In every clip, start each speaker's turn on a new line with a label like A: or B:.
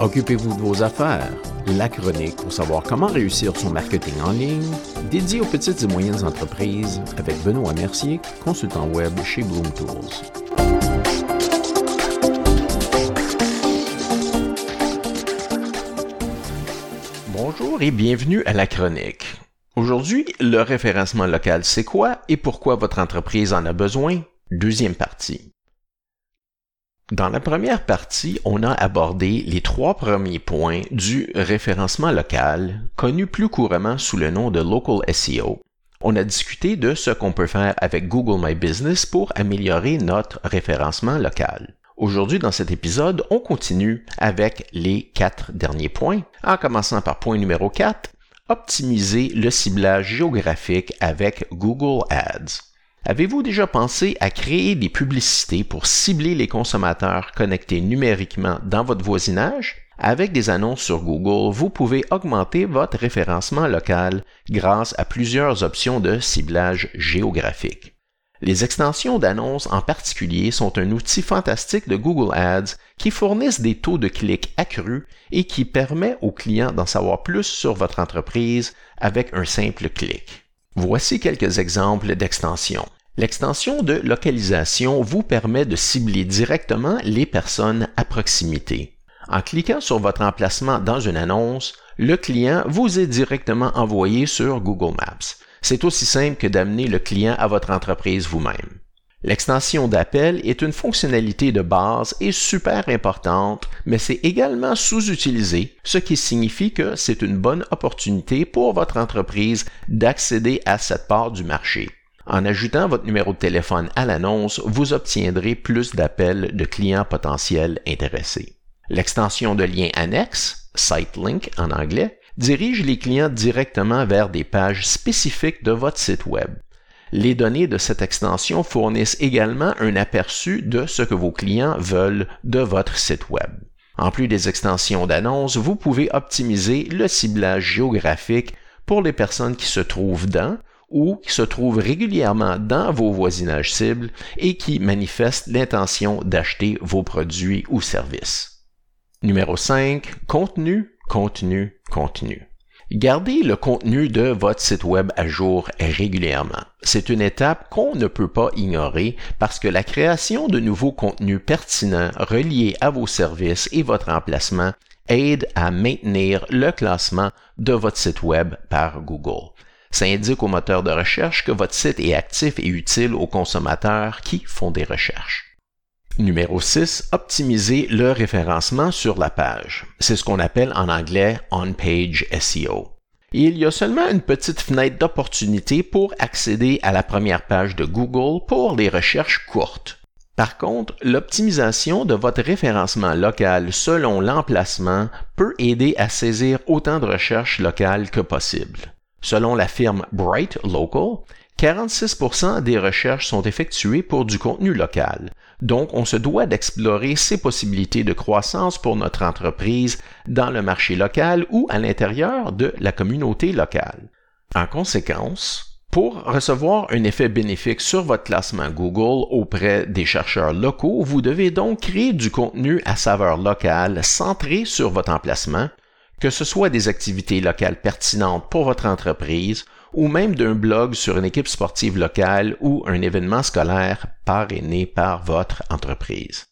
A: Occupez-vous de vos affaires. La chronique pour savoir comment réussir son marketing en ligne, dédié aux petites et moyennes entreprises avec Benoît Mercier, consultant web chez Bloom Tools. Bonjour et bienvenue à la chronique. Aujourd'hui, le référencement local, c'est quoi et pourquoi votre entreprise en a besoin? Deuxième partie. Dans la première partie, on a abordé les trois premiers points du référencement local, connu plus couramment sous le nom de Local SEO. On a discuté de ce qu'on peut faire avec Google My Business pour améliorer notre référencement local. Aujourd'hui, dans cet épisode, on continue avec les quatre derniers points, en commençant par point numéro 4, optimiser le ciblage géographique avec Google Ads. Avez-vous déjà pensé à créer des publicités pour cibler les consommateurs connectés numériquement dans votre voisinage? Avec des annonces sur Google, vous pouvez augmenter votre référencement local grâce à plusieurs options de ciblage géographique. Les extensions d'annonces en particulier sont un outil fantastique de Google Ads qui fournissent des taux de clics accrus et qui permet aux clients d'en savoir plus sur votre entreprise avec un simple clic. Voici quelques exemples d'extensions. L'extension de localisation vous permet de cibler directement les personnes à proximité. En cliquant sur votre emplacement dans une annonce, le client vous est directement envoyé sur Google Maps. C'est aussi simple que d'amener le client à votre entreprise vous-même. L'extension d'appel est une fonctionnalité de base et super importante, mais c'est également sous-utilisé, ce qui signifie que c'est une bonne opportunité pour votre entreprise d'accéder à cette part du marché. En ajoutant votre numéro de téléphone à l'annonce, vous obtiendrez plus d'appels de clients potentiels intéressés. L'extension de lien annexe, Site Link en anglais, dirige les clients directement vers des pages spécifiques de votre site Web. Les données de cette extension fournissent également un aperçu de ce que vos clients veulent de votre site Web. En plus des extensions d'annonces, vous pouvez optimiser le ciblage géographique pour les personnes qui se trouvent dans ou qui se trouvent régulièrement dans vos voisinages cibles et qui manifestent l'intention d'acheter vos produits ou services. Numéro 5. Contenu, contenu, contenu. Gardez le contenu de votre site web à jour régulièrement. C'est une étape qu'on ne peut pas ignorer parce que la création de nouveaux contenus pertinents reliés à vos services et votre emplacement aide à maintenir le classement de votre site web par Google. Ça indique au moteur de recherche que votre site est actif et utile aux consommateurs qui font des recherches. Numéro 6. Optimiser le référencement sur la page. C'est ce qu'on appelle en anglais on-page SEO. il y a seulement une petite fenêtre d'opportunité pour accéder à la première page de Google pour les recherches courtes. Par contre, l'optimisation de votre référencement local selon l'emplacement peut aider à saisir autant de recherches locales que possible. Selon la firme Bright Local, 46% des recherches sont effectuées pour du contenu local. Donc, on se doit d'explorer ces possibilités de croissance pour notre entreprise dans le marché local ou à l'intérieur de la communauté locale. En conséquence, pour recevoir un effet bénéfique sur votre classement Google auprès des chercheurs locaux, vous devez donc créer du contenu à saveur locale centré sur votre emplacement, que ce soit des activités locales pertinentes pour votre entreprise ou même d'un blog sur une équipe sportive locale ou un événement scolaire parrainé par votre entreprise.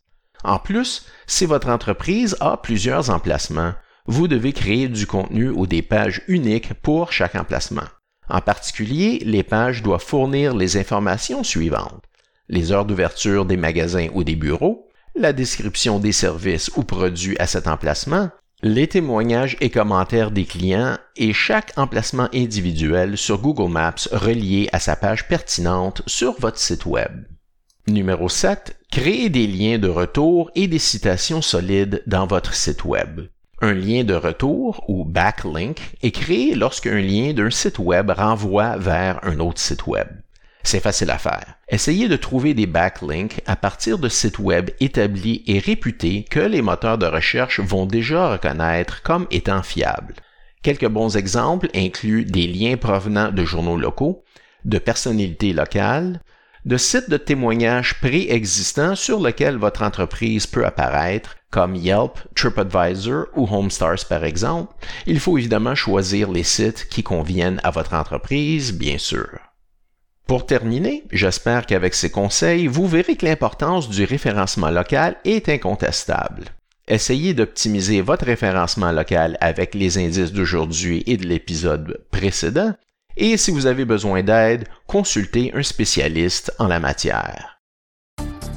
A: En plus, si votre entreprise a plusieurs emplacements, vous devez créer du contenu ou des pages uniques pour chaque emplacement. En particulier, les pages doivent fournir les informations suivantes. Les heures d'ouverture des magasins ou des bureaux, la description des services ou produits à cet emplacement, les témoignages et commentaires des clients et chaque emplacement individuel sur Google Maps relié à sa page pertinente sur votre site Web. Numéro 7. Créer des liens de retour et des citations solides dans votre site Web. Un lien de retour ou backlink est créé lorsqu'un lien d'un site Web renvoie vers un autre site Web. C'est facile à faire. Essayez de trouver des backlinks à partir de sites web établis et réputés que les moteurs de recherche vont déjà reconnaître comme étant fiables. Quelques bons exemples incluent des liens provenant de journaux locaux, de personnalités locales, de sites de témoignages préexistants sur lesquels votre entreprise peut apparaître, comme Yelp, TripAdvisor ou HomeStars par exemple, il faut évidemment choisir les sites qui conviennent à votre entreprise, bien sûr. Pour terminer, j'espère qu'avec ces conseils, vous verrez que l'importance du référencement local est incontestable. Essayez d'optimiser votre référencement local avec les indices d'aujourd'hui et de l'épisode précédent, et si vous avez besoin d'aide, consultez un spécialiste en la matière.